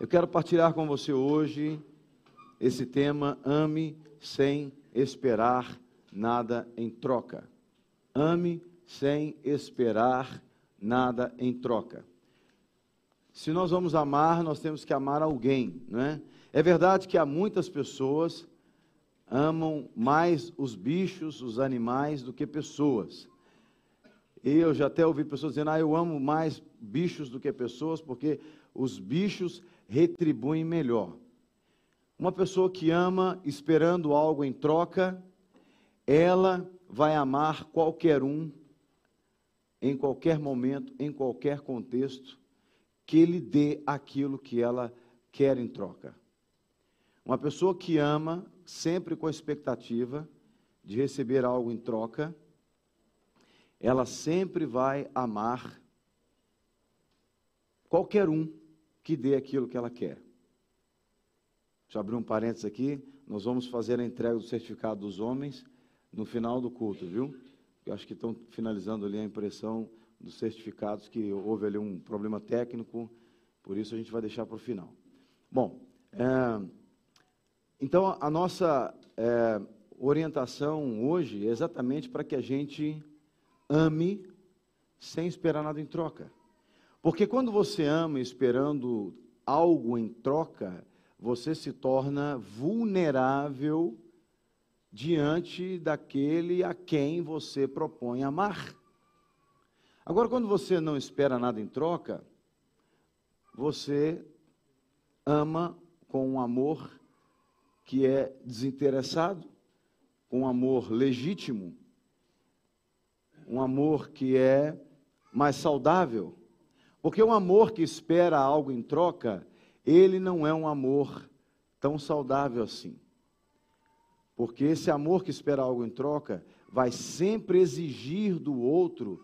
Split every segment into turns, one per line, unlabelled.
Eu quero partilhar com você hoje esse tema: ame sem esperar nada em troca. Ame sem esperar nada em troca. Se nós vamos amar, nós temos que amar alguém, não é? É verdade que há muitas pessoas amam mais os bichos, os animais, do que pessoas. E eu já até ouvi pessoas dizendo: "Ah, eu amo mais bichos do que pessoas, porque os bichos retribuem melhor". Uma pessoa que ama esperando algo em troca, ela vai amar qualquer um em qualquer momento, em qualquer contexto, que ele dê aquilo que ela quer em troca. Uma pessoa que ama, sempre com a expectativa de receber algo em troca, ela sempre vai amar qualquer um que dê aquilo que ela quer. Deixa eu abrir um parênteses aqui. Nós vamos fazer a entrega do certificado dos homens no final do culto, viu? Eu acho que estão finalizando ali a impressão dos certificados, que houve ali um problema técnico, por isso a gente vai deixar para o final. Bom, é, então a nossa é, orientação hoje é exatamente para que a gente ame sem esperar nada em troca. Porque quando você ama esperando algo em troca, você se torna vulnerável diante daquele a quem você propõe amar. Agora, quando você não espera nada em troca, você ama com um amor que é desinteressado, com um amor legítimo, um amor que é mais saudável. Porque um amor que espera algo em troca, ele não é um amor tão saudável assim. Porque esse amor que espera algo em troca vai sempre exigir do outro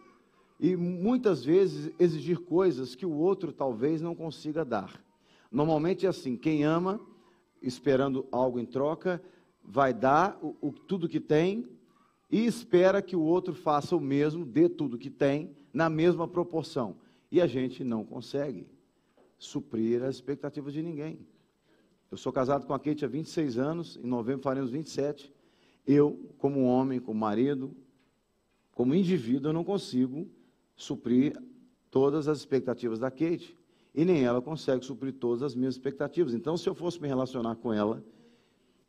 e muitas vezes exigir coisas que o outro talvez não consiga dar. Normalmente é assim: quem ama, esperando algo em troca, vai dar o, o, tudo que tem e espera que o outro faça o mesmo, dê tudo que tem, na mesma proporção. E a gente não consegue suprir as expectativas de ninguém. Eu sou casado com a Kate há 26 anos, em novembro faremos 27. Eu, como homem, como marido, como indivíduo, eu não consigo suprir todas as expectativas da Kate. E nem ela consegue suprir todas as minhas expectativas. Então, se eu fosse me relacionar com ela,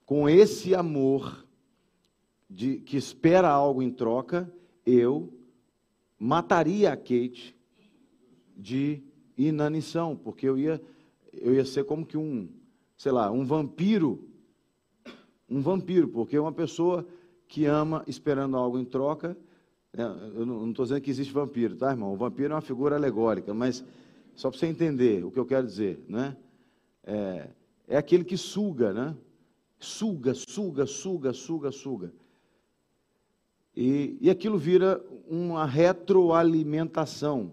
com esse amor de, que espera algo em troca, eu mataria a Kate de inanição, porque eu ia, eu ia ser como que um, sei lá, um vampiro. Um vampiro, porque uma pessoa que ama esperando algo em troca. Né, eu não estou dizendo que existe vampiro, tá, irmão? O vampiro é uma figura alegórica, mas só para você entender o que eu quero dizer, né? É, é aquele que suga, né? Suga, suga, suga, suga, suga. E, e aquilo vira uma retroalimentação.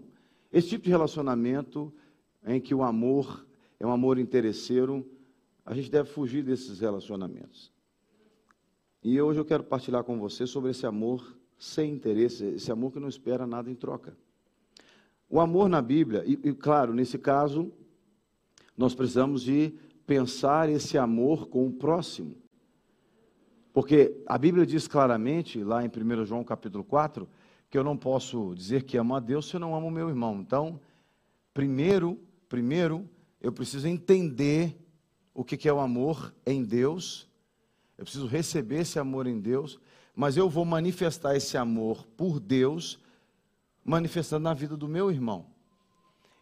Esse tipo de relacionamento em que o amor é um amor interesseiro, a gente deve fugir desses relacionamentos. E hoje eu quero partilhar com você sobre esse amor sem interesse, esse amor que não espera nada em troca. O amor na Bíblia, e, e claro, nesse caso, nós precisamos de pensar esse amor com o próximo. Porque a Bíblia diz claramente, lá em 1 João capítulo 4, que eu não posso dizer que amo a Deus se eu não amo o meu irmão. Então, primeiro, primeiro, eu preciso entender o que é o amor em Deus, eu preciso receber esse amor em Deus, mas eu vou manifestar esse amor por Deus, manifestando na vida do meu irmão.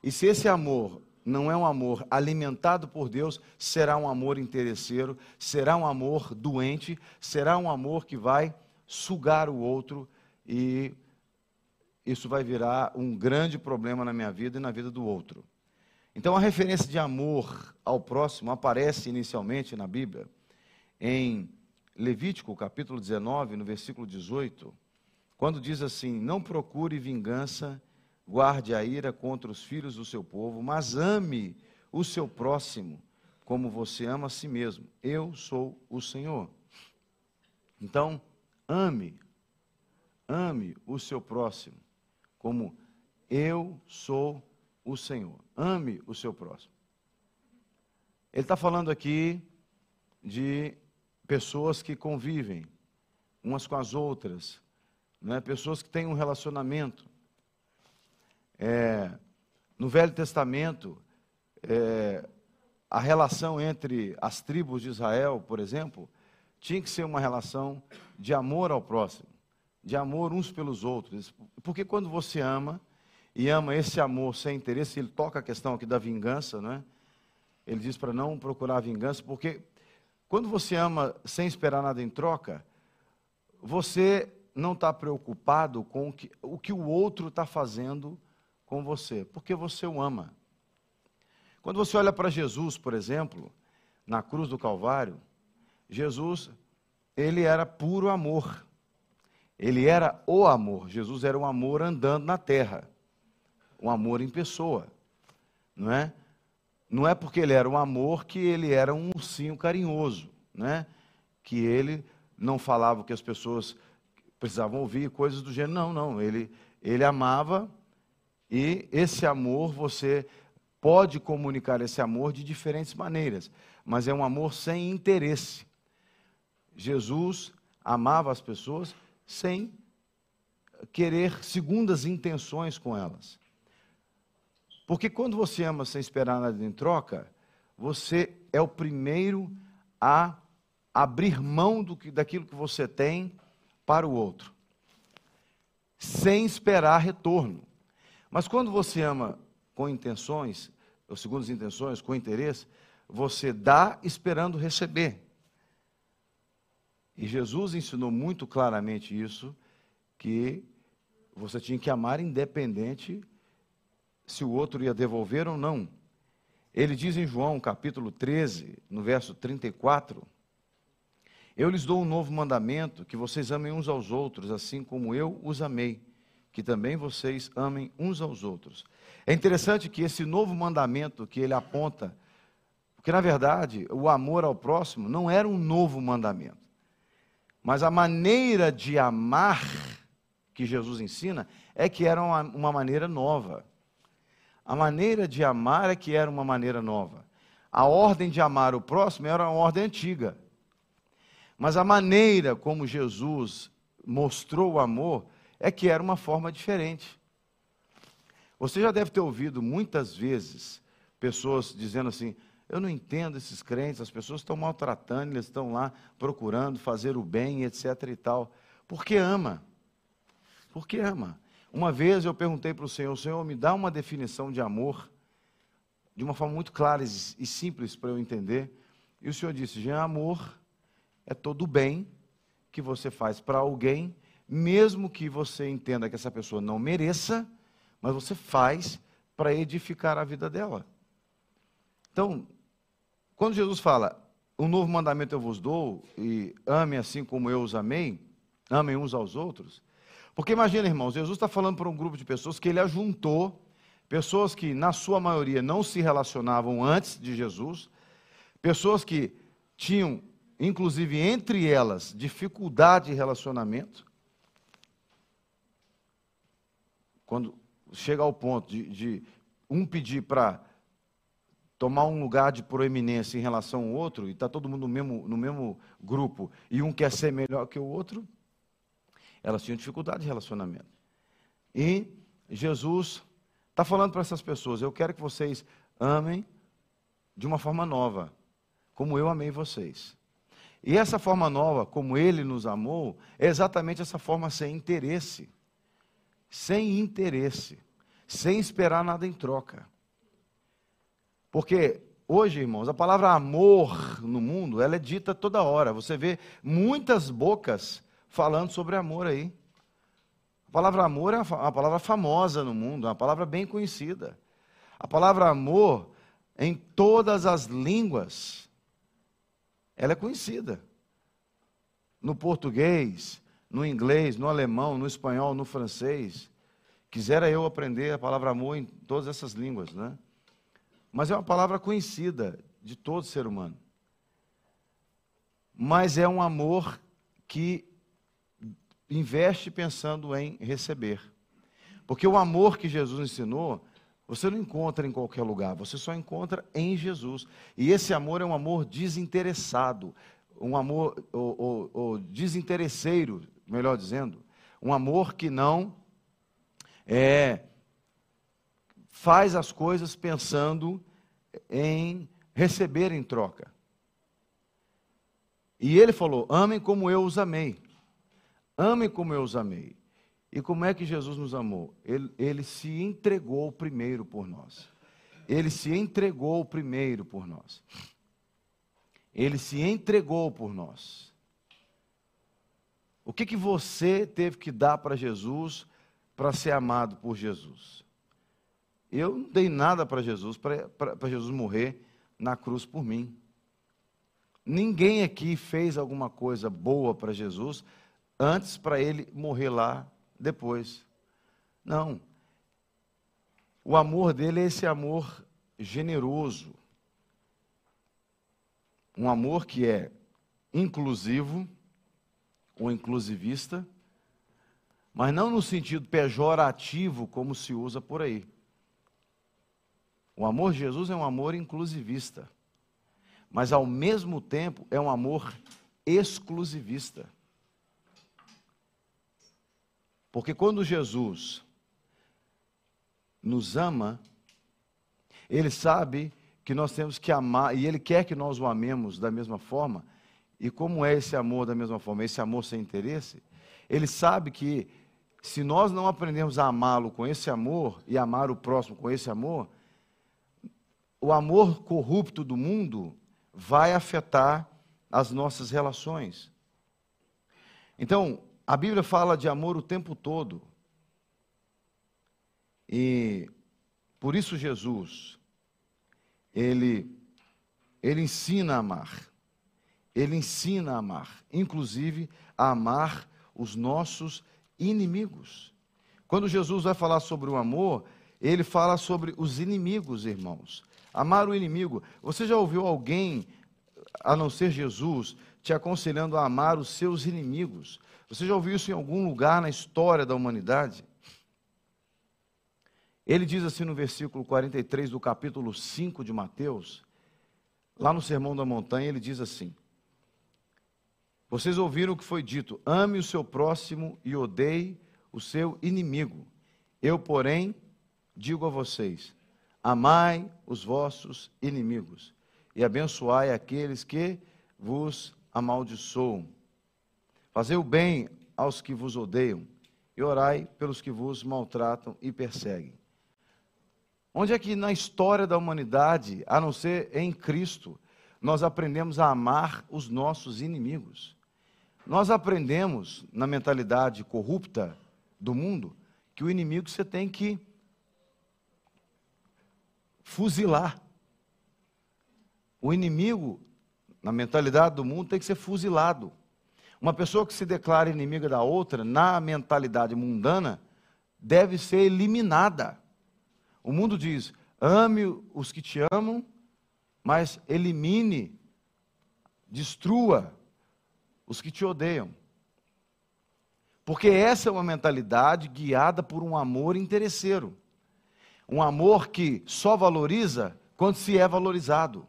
E se esse amor não é um amor alimentado por Deus, será um amor interesseiro, será um amor doente, será um amor que vai sugar o outro e isso vai virar um grande problema na minha vida e na vida do outro. Então, a referência de amor ao próximo aparece inicialmente na Bíblia em Levítico, capítulo 19, no versículo 18, quando diz assim: Não procure vingança, guarde a ira contra os filhos do seu povo, mas ame o seu próximo como você ama a si mesmo. Eu sou o Senhor. Então, ame, ame o seu próximo como eu sou o Senhor. Ame o seu próximo. Ele está falando aqui de pessoas que convivem umas com as outras, né? pessoas que têm um relacionamento. É, no Velho Testamento, é, a relação entre as tribos de Israel, por exemplo, tinha que ser uma relação de amor ao próximo, de amor uns pelos outros. Porque quando você ama, e ama esse amor sem interesse, ele toca a questão aqui da vingança, não é? Ele diz para não procurar vingança, porque quando você ama sem esperar nada em troca, você não está preocupado com o que, o que o outro está fazendo com você, porque você o ama. Quando você olha para Jesus, por exemplo, na cruz do Calvário, Jesus, ele era puro amor. Ele era o amor. Jesus era o amor andando na terra. Um amor em pessoa. Não é? Não é porque ele era um amor que ele era um ursinho carinhoso, né? Que ele não falava o que as pessoas precisavam ouvir, coisas do gênero. Não, não. Ele, ele amava e esse amor você pode comunicar esse amor de diferentes maneiras, mas é um amor sem interesse. Jesus amava as pessoas sem querer segundas intenções com elas. Porque quando você ama sem esperar nada em troca, você é o primeiro a abrir mão do que, daquilo que você tem para o outro, sem esperar retorno. Mas quando você ama com intenções, ou segundo as intenções, com interesse, você dá esperando receber. E Jesus ensinou muito claramente isso, que você tinha que amar independente se o outro ia devolver ou não. Ele diz em João capítulo 13, no verso 34, Eu lhes dou um novo mandamento, que vocês amem uns aos outros, assim como eu os amei, que também vocês amem uns aos outros. É interessante que esse novo mandamento que ele aponta, porque na verdade o amor ao próximo não era um novo mandamento, mas a maneira de amar que Jesus ensina é que era uma, uma maneira nova. A maneira de amar é que era uma maneira nova. A ordem de amar o próximo era uma ordem antiga. Mas a maneira como Jesus mostrou o amor é que era uma forma diferente. Você já deve ter ouvido muitas vezes pessoas dizendo assim: eu não entendo esses crentes, as pessoas estão maltratando, eles estão lá procurando fazer o bem, etc e tal. Porque ama. Porque ama. Uma vez eu perguntei para o Senhor, Senhor, me dá uma definição de amor, de uma forma muito clara e simples para eu entender. E o Senhor disse: Jean, amor é todo o bem que você faz para alguém, mesmo que você entenda que essa pessoa não mereça, mas você faz para edificar a vida dela. Então, quando Jesus fala, um novo mandamento eu vos dou, e ame assim como eu os amei, amem uns aos outros, porque imagina, irmãos, Jesus está falando para um grupo de pessoas que ele ajuntou, pessoas que, na sua maioria, não se relacionavam antes de Jesus, pessoas que tinham, inclusive entre elas, dificuldade de relacionamento. Quando chega ao ponto de, de um pedir para tomar um lugar de proeminência em relação ao outro, e está todo mundo no mesmo, no mesmo grupo, e um quer ser melhor que o outro, elas tinham dificuldade de relacionamento. E Jesus está falando para essas pessoas: eu quero que vocês amem de uma forma nova, como eu amei vocês. E essa forma nova, como ele nos amou, é exatamente essa forma sem interesse. Sem interesse. Sem esperar nada em troca. Porque hoje, irmãos, a palavra amor no mundo, ela é dita toda hora. Você vê muitas bocas falando sobre amor aí. A palavra amor é uma palavra famosa no mundo, é uma palavra bem conhecida. A palavra amor, em todas as línguas, ela é conhecida. No português, no inglês, no alemão, no espanhol, no francês. Quisera eu aprender a palavra amor em todas essas línguas, né? Mas é uma palavra conhecida de todo ser humano. Mas é um amor que investe pensando em receber. Porque o amor que Jesus ensinou, você não encontra em qualquer lugar, você só encontra em Jesus. E esse amor é um amor desinteressado, um amor o, o, o desinteresseiro, melhor dizendo, um amor que não é, faz as coisas pensando em receber em troca. E ele falou: amem como eu os amei. Amem como eu os amei. E como é que Jesus nos amou? Ele, ele se entregou primeiro por nós. Ele se entregou primeiro por nós. Ele se entregou por nós. O que, que você teve que dar para Jesus para ser amado por Jesus? Eu não dei nada para Jesus, para Jesus morrer na cruz por mim. Ninguém aqui fez alguma coisa boa para Jesus antes para ele morrer lá depois. Não. O amor dele é esse amor generoso. Um amor que é inclusivo ou inclusivista, mas não no sentido pejorativo como se usa por aí. O amor de Jesus é um amor inclusivista mas ao mesmo tempo é um amor exclusivista. Porque quando Jesus nos ama, Ele sabe que nós temos que amar, e Ele quer que nós o amemos da mesma forma. E como é esse amor da mesma forma? Esse amor sem interesse? Ele sabe que se nós não aprendermos a amá-lo com esse amor e amar o próximo com esse amor, o amor corrupto do mundo vai afetar as nossas relações. Então, a Bíblia fala de amor o tempo todo. E por isso Jesus, ele, ele ensina a amar. Ele ensina a amar, inclusive a amar os nossos inimigos. Quando Jesus vai falar sobre o amor, ele fala sobre os inimigos, irmãos. Amar o inimigo. Você já ouviu alguém, a não ser Jesus, te aconselhando a amar os seus inimigos? Você já ouviu isso em algum lugar na história da humanidade? Ele diz assim no versículo 43 do capítulo 5 de Mateus, lá no Sermão da Montanha, ele diz assim: Vocês ouviram o que foi dito: ame o seu próximo e odeie o seu inimigo. Eu, porém, digo a vocês: Amai os vossos inimigos e abençoai aqueles que vos amaldiçoam. Fazei o bem aos que vos odeiam e orai pelos que vos maltratam e perseguem. Onde é que na história da humanidade, a não ser em Cristo, nós aprendemos a amar os nossos inimigos? Nós aprendemos na mentalidade corrupta do mundo que o inimigo você tem que fuzilar. O inimigo, na mentalidade do mundo, tem que ser fuzilado. Uma pessoa que se declara inimiga da outra, na mentalidade mundana, deve ser eliminada. O mundo diz: ame os que te amam, mas elimine, destrua os que te odeiam. Porque essa é uma mentalidade guiada por um amor interesseiro. Um amor que só valoriza quando se é valorizado.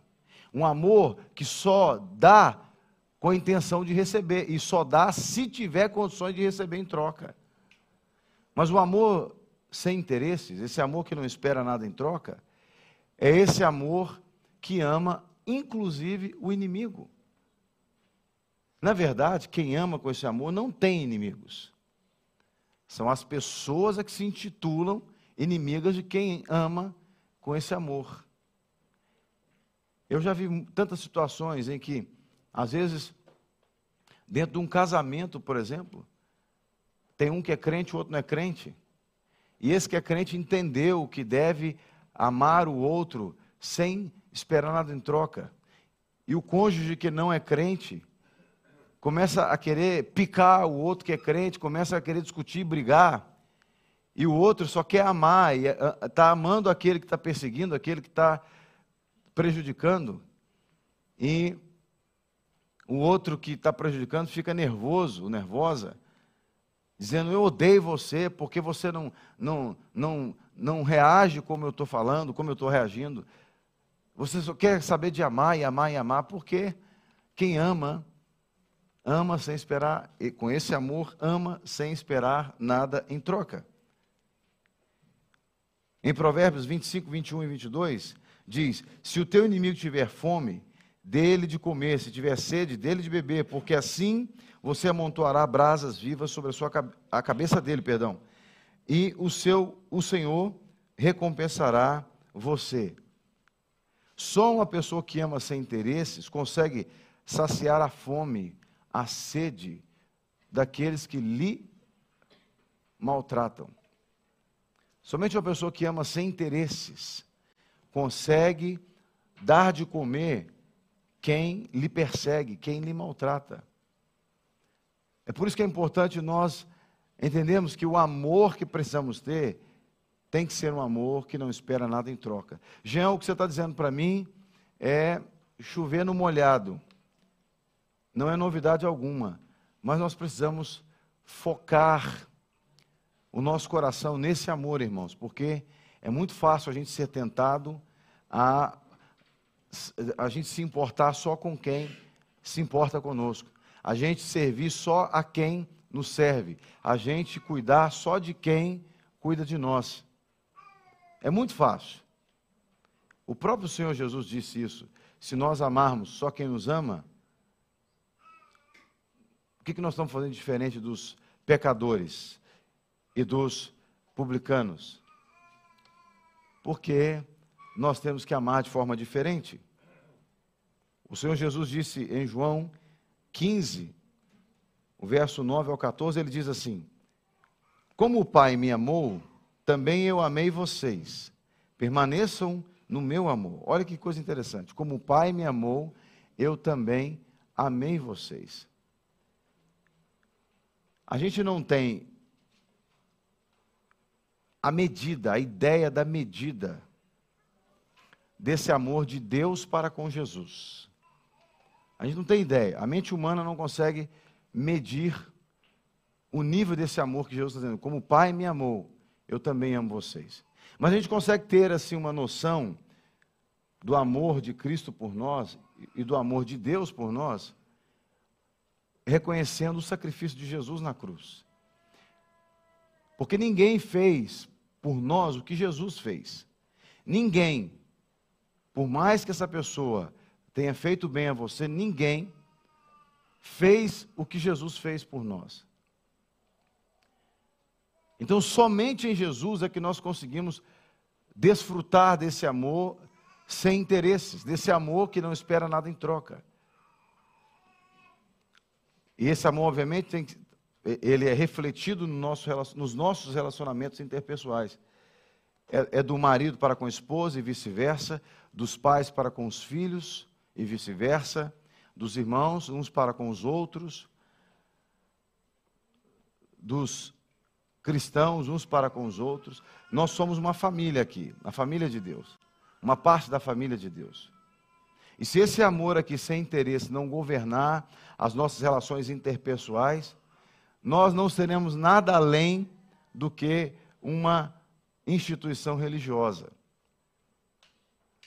Um amor que só dá com a intenção de receber e só dá se tiver condições de receber em troca. Mas o amor sem interesses, esse amor que não espera nada em troca, é esse amor que ama inclusive o inimigo. Na verdade, quem ama com esse amor não tem inimigos. São as pessoas a que se intitulam inimigas de quem ama com esse amor. Eu já vi tantas situações em que, às vezes, dentro de um casamento, por exemplo, tem um que é crente, o outro não é crente. E esse que é crente entendeu que deve amar o outro sem esperar nada em troca. E o cônjuge que não é crente começa a querer picar o outro que é crente, começa a querer discutir, brigar e o outro só quer amar, e está amando aquele que está perseguindo, aquele que está prejudicando, e o outro que está prejudicando fica nervoso, nervosa, dizendo: Eu odeio você porque você não, não, não, não reage como eu estou falando, como eu estou reagindo. Você só quer saber de amar e amar e amar, porque quem ama, ama sem esperar, e com esse amor, ama sem esperar nada em troca. Em Provérbios 25, 21 e 22, diz: Se o teu inimigo tiver fome, dele de comer, se tiver sede, dele de beber, porque assim você amontoará brasas vivas sobre a, sua, a cabeça dele, perdão. E o seu o Senhor recompensará você. Só uma pessoa que ama sem interesses consegue saciar a fome, a sede daqueles que lhe maltratam. Somente uma pessoa que ama sem interesses consegue dar de comer quem lhe persegue, quem lhe maltrata. É por isso que é importante nós entendermos que o amor que precisamos ter tem que ser um amor que não espera nada em troca. Jean, o que você está dizendo para mim é chover no molhado. Não é novidade alguma, mas nós precisamos focar o nosso coração nesse amor, irmãos, porque é muito fácil a gente ser tentado a a gente se importar só com quem se importa conosco, a gente servir só a quem nos serve, a gente cuidar só de quem cuida de nós. É muito fácil. O próprio Senhor Jesus disse isso. Se nós amarmos só quem nos ama, o que, que nós estamos fazendo diferente dos pecadores e dos publicanos? Porque nós temos que amar de forma diferente. O Senhor Jesus disse em João 15, o verso 9 ao 14, ele diz assim: Como o Pai me amou, também eu amei vocês. Permaneçam no meu amor. Olha que coisa interessante. Como o Pai me amou, eu também amei vocês. A gente não tem a medida, a ideia da medida desse amor de Deus para com Jesus. A gente não tem ideia. A mente humana não consegue medir o nível desse amor que Jesus está dizendo. Como o Pai me amou, eu também amo vocês. Mas a gente consegue ter assim uma noção do amor de Cristo por nós e do amor de Deus por nós, reconhecendo o sacrifício de Jesus na cruz. Porque ninguém fez por nós o que Jesus fez. Ninguém por mais que essa pessoa tenha feito bem a você, ninguém fez o que Jesus fez por nós. Então, somente em Jesus é que nós conseguimos desfrutar desse amor sem interesses, desse amor que não espera nada em troca. E esse amor, obviamente, tem, ele é refletido no nosso, nos nossos relacionamentos interpessoais. É, é do marido para com a esposa e vice-versa, dos pais para com os filhos e vice-versa, dos irmãos uns para com os outros, dos cristãos uns para com os outros. Nós somos uma família aqui, a família de Deus, uma parte da família de Deus. E se esse amor aqui sem interesse não governar as nossas relações interpessoais, nós não seremos nada além do que uma instituição religiosa.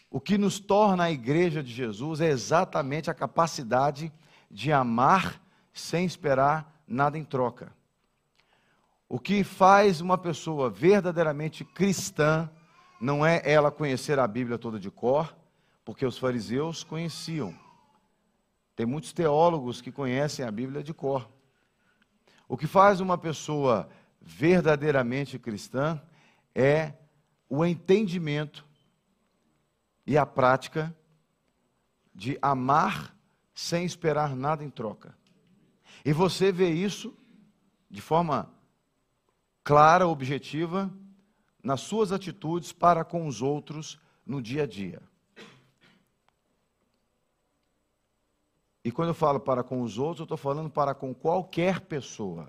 O que nos torna a igreja de Jesus é exatamente a capacidade de amar sem esperar nada em troca. O que faz uma pessoa verdadeiramente cristã não é ela conhecer a Bíblia toda de cor, porque os fariseus conheciam. Tem muitos teólogos que conhecem a Bíblia de cor. O que faz uma pessoa verdadeiramente cristã é o entendimento e a prática de amar sem esperar nada em troca. E você vê isso de forma clara, objetiva, nas suas atitudes para com os outros no dia a dia. E quando eu falo para com os outros, eu estou falando para com qualquer pessoa.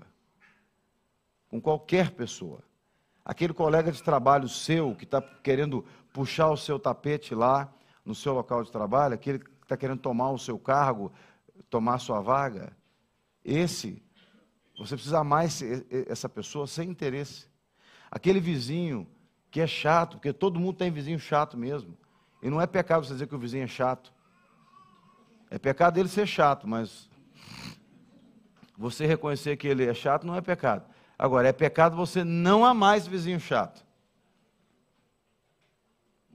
Com qualquer pessoa. Aquele colega de trabalho seu que está querendo puxar o seu tapete lá no seu local de trabalho, aquele que está querendo tomar o seu cargo, tomar a sua vaga, esse, você precisa amar essa pessoa sem interesse. Aquele vizinho que é chato, porque todo mundo tem vizinho chato mesmo. E não é pecado você dizer que o vizinho é chato. É pecado ele ser chato, mas você reconhecer que ele é chato não é pecado. Agora, é pecado você não amar esse vizinho chato.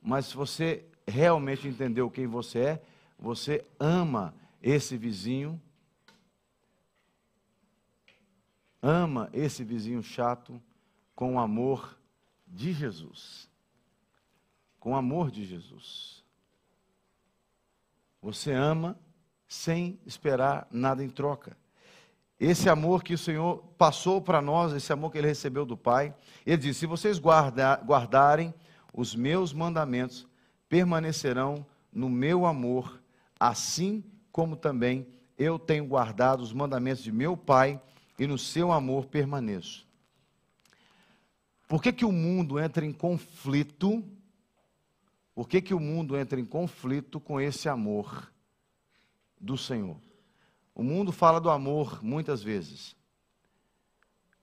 Mas se você realmente entendeu quem você é, você ama esse vizinho, ama esse vizinho chato com o amor de Jesus. Com o amor de Jesus. Você ama sem esperar nada em troca. Esse amor que o Senhor passou para nós, esse amor que ele recebeu do Pai, ele disse: Se vocês guardarem os meus mandamentos, permanecerão no meu amor, assim como também eu tenho guardado os mandamentos de meu Pai e no seu amor permaneço. Por que, que o mundo entra em conflito? Por que, que o mundo entra em conflito com esse amor do Senhor? O mundo fala do amor muitas vezes.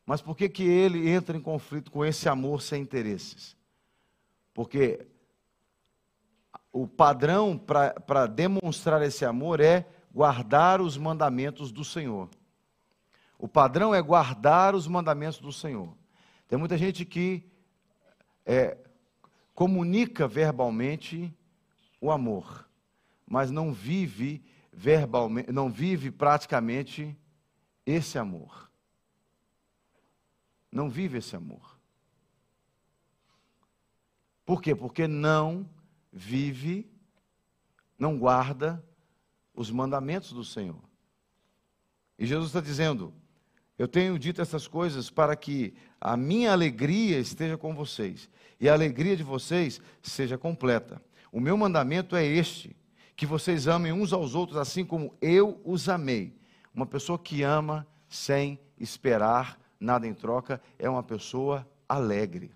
Mas por que, que ele entra em conflito com esse amor sem interesses? Porque o padrão para demonstrar esse amor é guardar os mandamentos do Senhor. O padrão é guardar os mandamentos do Senhor. Tem muita gente que é, comunica verbalmente o amor, mas não vive verbalmente, não vive praticamente esse amor. Não vive esse amor. Por quê? Porque não vive, não guarda os mandamentos do Senhor. E Jesus está dizendo: Eu tenho dito essas coisas para que a minha alegria esteja com vocês e a alegria de vocês seja completa. O meu mandamento é este: que vocês amem uns aos outros assim como eu os amei. Uma pessoa que ama sem esperar nada em troca é uma pessoa alegre.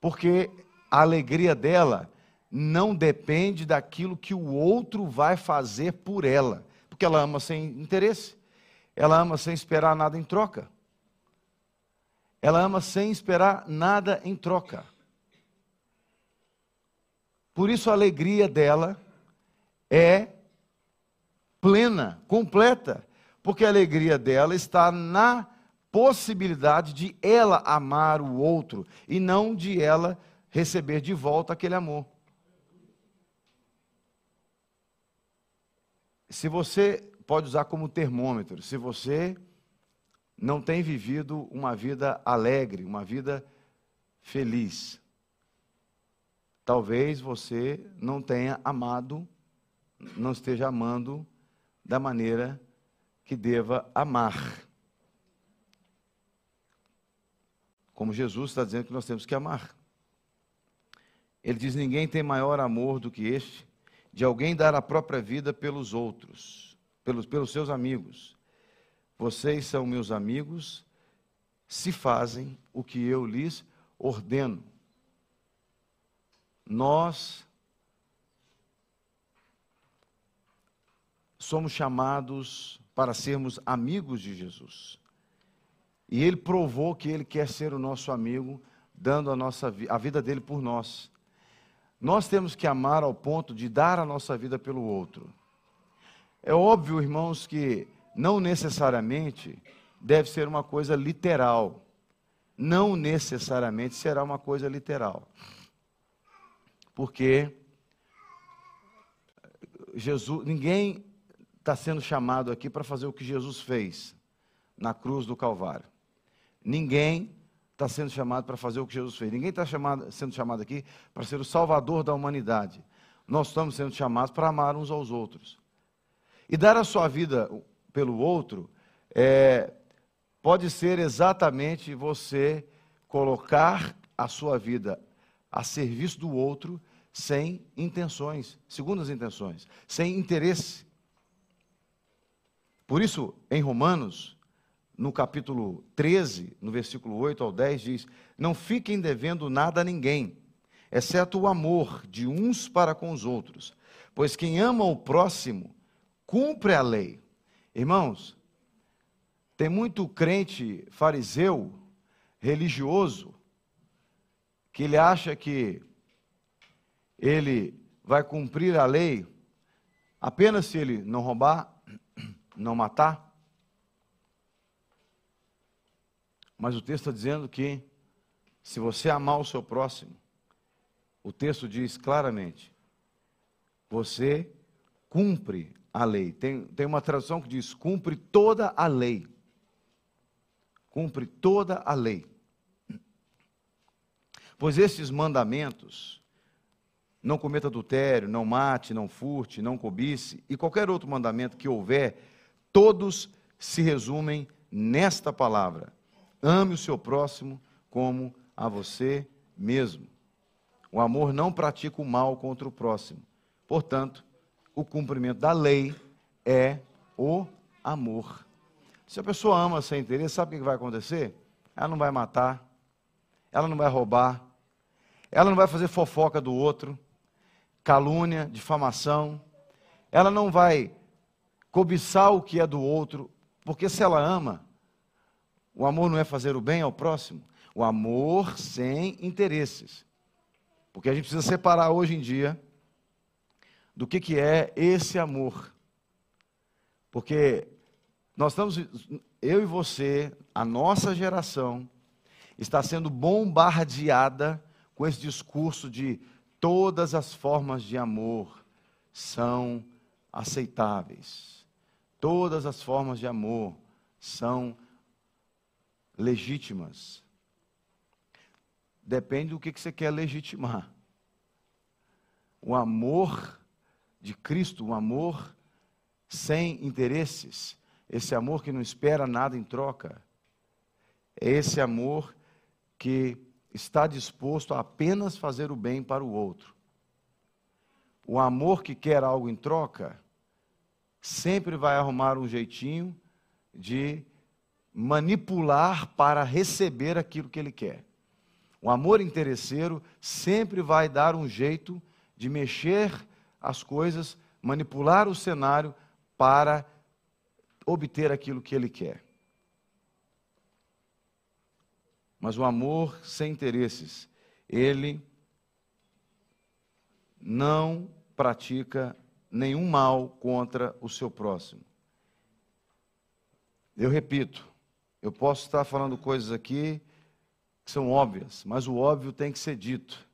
Porque a alegria dela não depende daquilo que o outro vai fazer por ela, porque ela ama sem interesse, ela ama sem esperar nada em troca. Ela ama sem esperar nada em troca. Por isso a alegria dela é plena, completa, porque a alegria dela está na possibilidade de ela amar o outro e não de ela receber de volta aquele amor. Se você pode usar como termômetro, se você não tem vivido uma vida alegre, uma vida feliz, talvez você não tenha amado, não esteja amando da maneira que deva amar. Como Jesus está dizendo que nós temos que amar. Ele diz: Ninguém tem maior amor do que este, de alguém dar a própria vida pelos outros, pelos, pelos seus amigos. Vocês são meus amigos, se fazem o que eu lhes ordeno nós somos chamados para sermos amigos de Jesus. E ele provou que ele quer ser o nosso amigo, dando a nossa a vida dele por nós. Nós temos que amar ao ponto de dar a nossa vida pelo outro. É óbvio, irmãos, que não necessariamente deve ser uma coisa literal. Não necessariamente será uma coisa literal porque Jesus, ninguém está sendo chamado aqui para fazer o que Jesus fez na cruz do Calvário. Ninguém está sendo chamado para fazer o que Jesus fez. Ninguém está sendo chamado aqui para ser o salvador da humanidade. Nós estamos sendo chamados para amar uns aos outros. E dar a sua vida pelo outro é, pode ser exatamente você colocar a sua vida a serviço do outro sem intenções, segundas intenções, sem interesse. Por isso, em Romanos, no capítulo 13, no versículo 8 ao 10, diz: Não fiquem devendo nada a ninguém, exceto o amor de uns para com os outros, pois quem ama o próximo cumpre a lei. Irmãos, tem muito crente fariseu, religioso, que ele acha que ele vai cumprir a lei apenas se ele não roubar, não matar. Mas o texto está dizendo que se você amar o seu próximo, o texto diz claramente, você cumpre a lei. Tem, tem uma tradução que diz: cumpre toda a lei. Cumpre toda a lei. Pois esses mandamentos, não cometa adultério, não mate, não furte, não cobice, e qualquer outro mandamento que houver, todos se resumem nesta palavra: ame o seu próximo como a você mesmo. O amor não pratica o mal contra o próximo. Portanto, o cumprimento da lei é o amor. Se a pessoa ama sem interesse, sabe o que vai acontecer? Ela não vai matar, ela não vai roubar, ela não vai fazer fofoca do outro, calúnia, difamação, ela não vai cobiçar o que é do outro, porque se ela ama, o amor não é fazer o bem ao próximo, o amor sem interesses. Porque a gente precisa separar hoje em dia do que, que é esse amor. Porque nós estamos, eu e você, a nossa geração, está sendo bombardeada com esse discurso de todas as formas de amor são aceitáveis. Todas as formas de amor são legítimas. Depende do que você quer legitimar. O amor de Cristo, o amor sem interesses, esse amor que não espera nada em troca, é esse amor que está disposto a apenas fazer o bem para o outro. O amor que quer algo em troca, sempre vai arrumar um jeitinho de manipular para receber aquilo que ele quer. O amor interesseiro sempre vai dar um jeito de mexer as coisas, manipular o cenário para obter aquilo que ele quer. Mas o amor sem interesses, ele não pratica nenhum mal contra o seu próximo. Eu repito, eu posso estar falando coisas aqui que são óbvias, mas o óbvio tem que ser dito.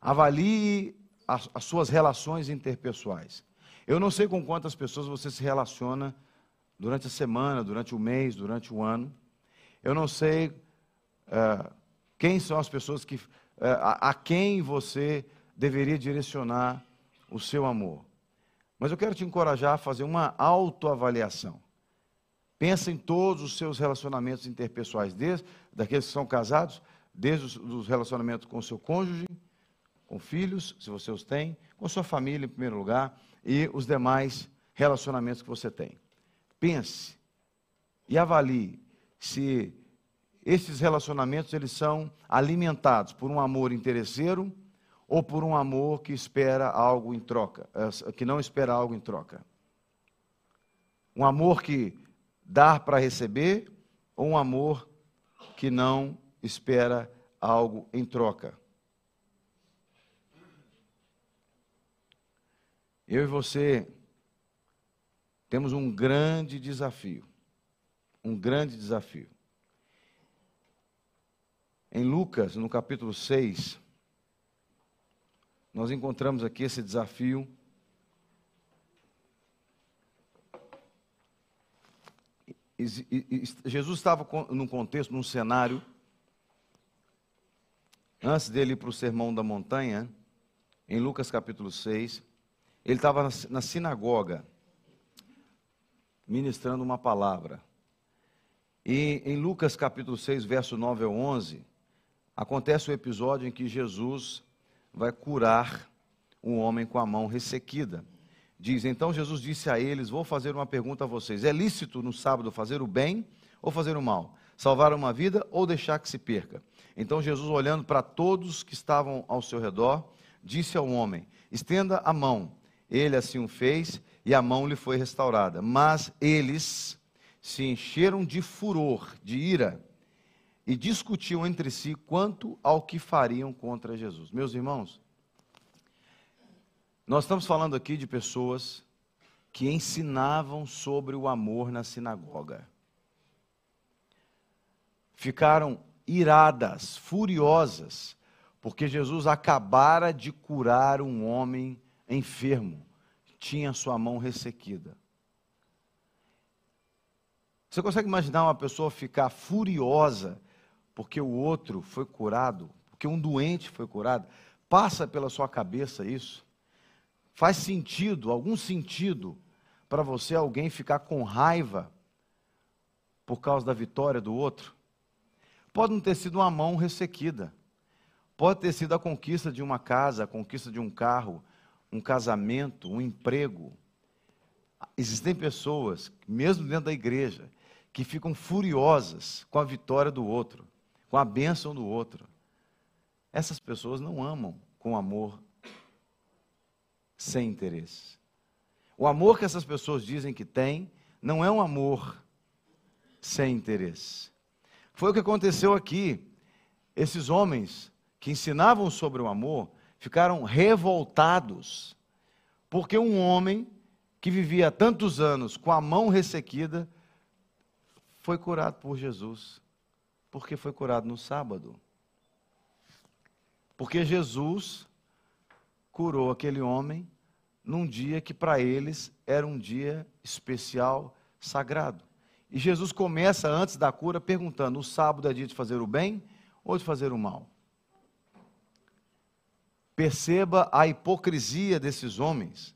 Avalie as, as suas relações interpessoais. Eu não sei com quantas pessoas você se relaciona durante a semana, durante o mês, durante o ano. Eu não sei uh, quem são as pessoas que, uh, a, a quem você deveria direcionar o seu amor. Mas eu quero te encorajar a fazer uma autoavaliação. Pensa em todos os seus relacionamentos interpessoais, desde daqueles que são casados, desde os, os relacionamentos com o seu cônjuge, com filhos, se você os tem, com sua família em primeiro lugar, e os demais relacionamentos que você tem. Pense e avalie se esses relacionamentos eles são alimentados por um amor interesseiro ou por um amor que espera algo em troca, eh, que não espera algo em troca. Um amor que dar para receber ou um amor que não espera algo em troca. Eu e você temos um grande desafio. Um grande desafio. Em Lucas, no capítulo 6, nós encontramos aqui esse desafio Jesus estava num contexto, num cenário, antes dele ir para o Sermão da Montanha, em Lucas capítulo 6, ele estava na sinagoga, ministrando uma palavra. E em Lucas capítulo 6, verso 9 ao 11, acontece o episódio em que Jesus vai curar um homem com a mão ressequida. Diz: Então Jesus disse a eles: Vou fazer uma pergunta a vocês. É lícito no sábado fazer o bem ou fazer o mal? Salvar uma vida ou deixar que se perca? Então Jesus, olhando para todos que estavam ao seu redor, disse ao homem: Estenda a mão. Ele assim o fez e a mão lhe foi restaurada. Mas eles se encheram de furor, de ira, e discutiam entre si quanto ao que fariam contra Jesus. Meus irmãos, nós estamos falando aqui de pessoas que ensinavam sobre o amor na sinagoga. Ficaram iradas, furiosas, porque Jesus acabara de curar um homem enfermo, tinha sua mão ressequida. Você consegue imaginar uma pessoa ficar furiosa porque o outro foi curado, porque um doente foi curado? Passa pela sua cabeça isso? Faz sentido, algum sentido, para você alguém ficar com raiva por causa da vitória do outro? Pode não ter sido uma mão ressequida, pode ter sido a conquista de uma casa, a conquista de um carro, um casamento, um emprego. Existem pessoas, mesmo dentro da igreja, que ficam furiosas com a vitória do outro, com a bênção do outro. Essas pessoas não amam com amor sem interesse. O amor que essas pessoas dizem que têm não é um amor sem interesse. Foi o que aconteceu aqui. Esses homens que ensinavam sobre o amor ficaram revoltados, porque um homem que vivia tantos anos com a mão ressequida foi curado por Jesus, porque foi curado no sábado. Porque Jesus curou aquele homem num dia que para eles era um dia especial, sagrado. E Jesus começa antes da cura perguntando: o sábado é dia de fazer o bem ou de fazer o mal? Perceba a hipocrisia desses homens.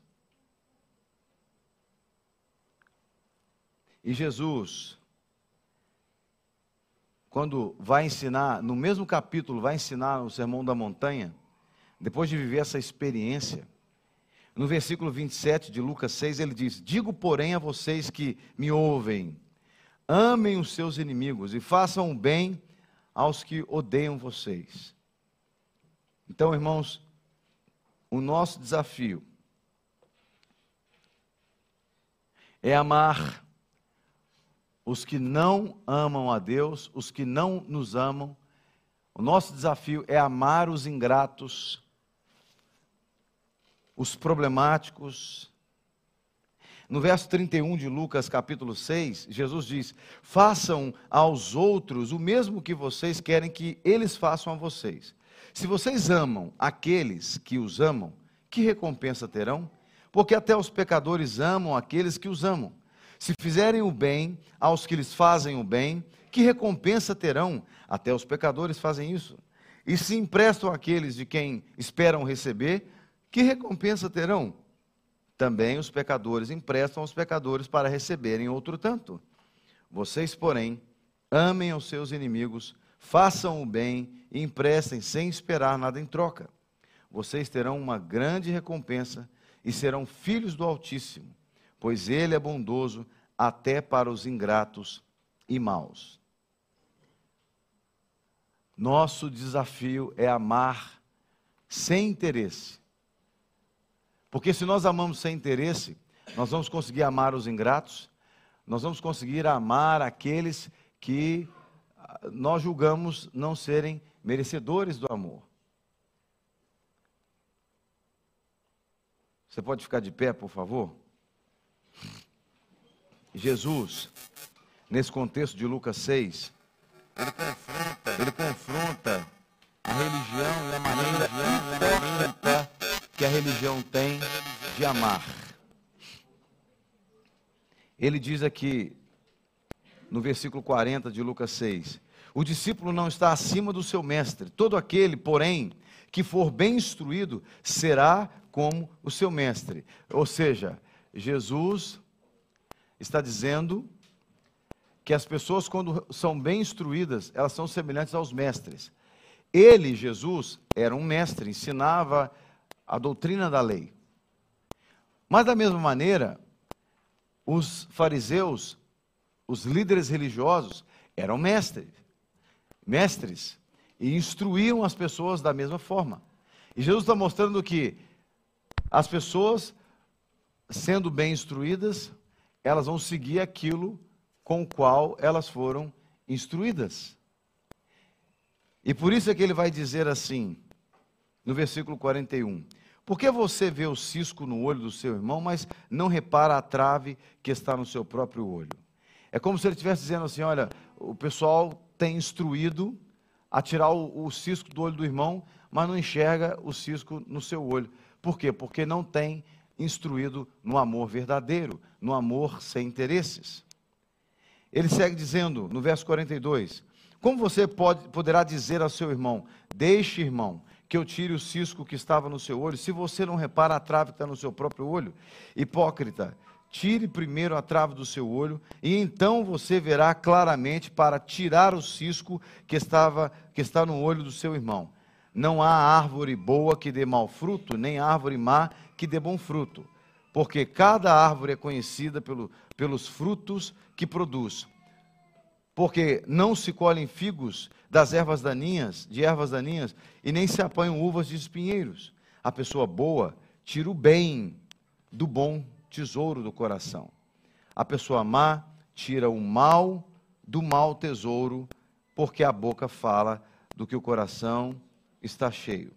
E Jesus quando vai ensinar, no mesmo capítulo, vai ensinar o Sermão da Montanha, depois de viver essa experiência, no versículo 27 de Lucas 6, ele diz: Digo, porém, a vocês que me ouvem, amem os seus inimigos e façam o bem aos que odeiam vocês. Então, irmãos, o nosso desafio é amar os que não amam a Deus, os que não nos amam. O nosso desafio é amar os ingratos, os problemáticos. No verso 31 de Lucas, capítulo 6, Jesus diz: Façam aos outros o mesmo que vocês querem que eles façam a vocês. Se vocês amam aqueles que os amam, que recompensa terão? Porque até os pecadores amam aqueles que os amam. Se fizerem o bem aos que lhes fazem o bem, que recompensa terão? Até os pecadores fazem isso. E se emprestam àqueles de quem esperam receber, que recompensa terão? Também os pecadores emprestam aos pecadores para receberem outro tanto. Vocês, porém, amem aos seus inimigos, façam o bem e emprestem sem esperar nada em troca. Vocês terão uma grande recompensa e serão filhos do Altíssimo pois ele é bondoso até para os ingratos e maus. Nosso desafio é amar sem interesse. Porque se nós amamos sem interesse, nós vamos conseguir amar os ingratos, nós vamos conseguir amar aqueles que ah, nós julgamos não serem merecedores do amor. Você pode ficar de pé, por favor? Jesus, nesse contexto de Lucas 6, ele confronta, ele confronta a religião e a maneira que a religião tem de amar. Ele diz aqui, no versículo 40 de Lucas 6, o discípulo não está acima do seu mestre, todo aquele, porém, que for bem instruído, será como o seu mestre. Ou seja, Jesus está dizendo que as pessoas, quando são bem instruídas, elas são semelhantes aos mestres. Ele, Jesus, era um mestre, ensinava a doutrina da lei. Mas, da mesma maneira, os fariseus, os líderes religiosos, eram mestres, mestres, e instruíam as pessoas da mesma forma. E Jesus está mostrando que as pessoas, sendo bem instruídas, elas vão seguir aquilo com o qual elas foram instruídas. E por isso é que ele vai dizer assim, no versículo 41. Por que você vê o cisco no olho do seu irmão, mas não repara a trave que está no seu próprio olho? É como se ele estivesse dizendo assim: olha, o pessoal tem instruído a tirar o, o cisco do olho do irmão, mas não enxerga o cisco no seu olho. Por quê? Porque não tem instruído no amor verdadeiro, no amor sem interesses. Ele segue dizendo no verso 42: Como você pode, poderá dizer ao seu irmão: Deixe, irmão, que eu tire o cisco que estava no seu olho, se você não repara a trave que está no seu próprio olho? Hipócrita, tire primeiro a trave do seu olho, e então você verá claramente para tirar o cisco que, estava, que está no olho do seu irmão. Não há árvore boa que dê mau fruto, nem árvore má que dê bom fruto, porque cada árvore é conhecida pelo, pelos frutos que produz. Porque não se colhem figos das ervas daninhas, de ervas daninhas, e nem se apanham uvas de espinheiros. A pessoa boa tira o bem do bom tesouro do coração. A pessoa má tira o mal do mau tesouro, porque a boca fala do que o coração está cheio.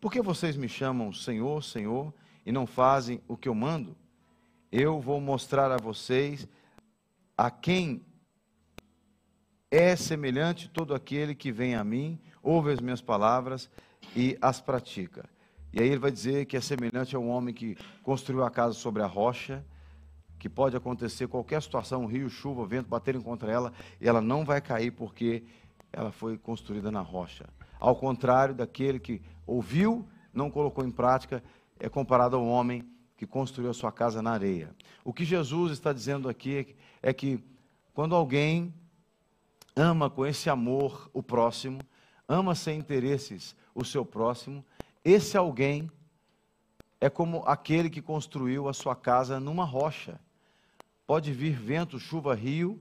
Por que vocês me chamam Senhor, Senhor, e não fazem o que eu mando? Eu vou mostrar a vocês a quem é semelhante todo aquele que vem a mim, ouve as minhas palavras e as pratica. E aí ele vai dizer que é semelhante a um homem que construiu a casa sobre a rocha, que pode acontecer qualquer situação, rio, chuva, vento baterem contra ela, e ela não vai cair porque ela foi construída na rocha. Ao contrário daquele que ouviu, não colocou em prática, é comparado ao homem que construiu a sua casa na areia. O que Jesus está dizendo aqui é que quando alguém ama com esse amor o próximo, ama sem interesses o seu próximo, esse alguém é como aquele que construiu a sua casa numa rocha. Pode vir vento, chuva, rio,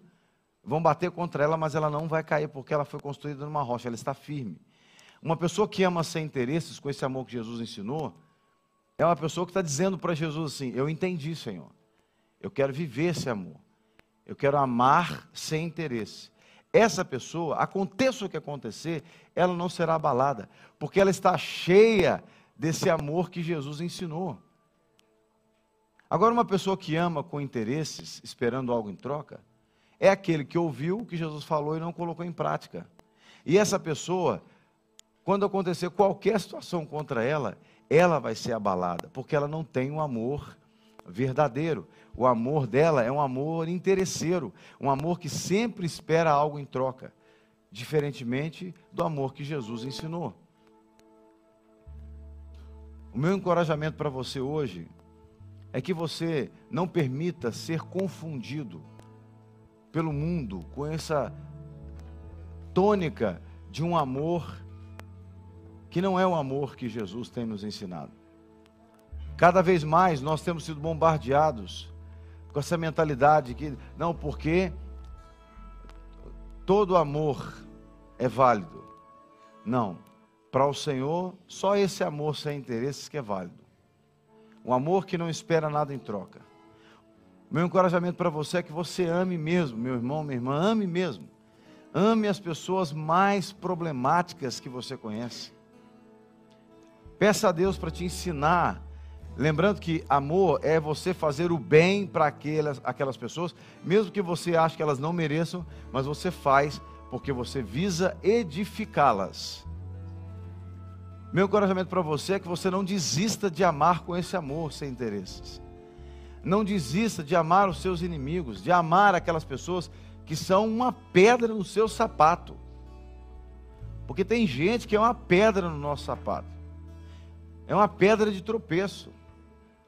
vão bater contra ela, mas ela não vai cair porque ela foi construída numa rocha, ela está firme. Uma pessoa que ama sem interesses, com esse amor que Jesus ensinou, é uma pessoa que está dizendo para Jesus assim: Eu entendi, Senhor. Eu quero viver esse amor. Eu quero amar sem interesse. Essa pessoa, aconteça o que acontecer, ela não será abalada, porque ela está cheia desse amor que Jesus ensinou. Agora, uma pessoa que ama com interesses, esperando algo em troca, é aquele que ouviu o que Jesus falou e não colocou em prática. E essa pessoa quando acontecer qualquer situação contra ela, ela vai ser abalada, porque ela não tem um amor verdadeiro. O amor dela é um amor interesseiro, um amor que sempre espera algo em troca, diferentemente do amor que Jesus ensinou. O meu encorajamento para você hoje é que você não permita ser confundido pelo mundo com essa tônica de um amor que não é o amor que Jesus tem nos ensinado. Cada vez mais nós temos sido bombardeados com essa mentalidade que, não, porque todo amor é válido. Não, para o Senhor, só esse amor sem interesses que é válido. Um amor que não espera nada em troca. Meu encorajamento para você é que você ame mesmo, meu irmão, minha irmã, ame mesmo. Ame as pessoas mais problemáticas que você conhece. Peça a Deus para te ensinar. Lembrando que amor é você fazer o bem para aquelas, aquelas pessoas, mesmo que você ache que elas não mereçam, mas você faz porque você visa edificá-las. Meu encorajamento para você é que você não desista de amar com esse amor sem interesses. Não desista de amar os seus inimigos, de amar aquelas pessoas que são uma pedra no seu sapato. Porque tem gente que é uma pedra no nosso sapato é uma pedra de tropeço,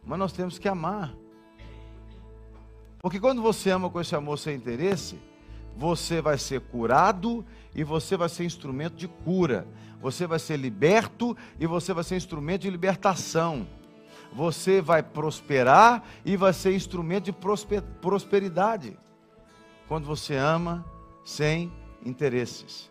mas nós temos que amar. Porque quando você ama com esse amor sem interesse, você vai ser curado e você vai ser instrumento de cura. Você vai ser liberto e você vai ser instrumento de libertação. Você vai prosperar e vai ser instrumento de prosperidade. Quando você ama sem interesses.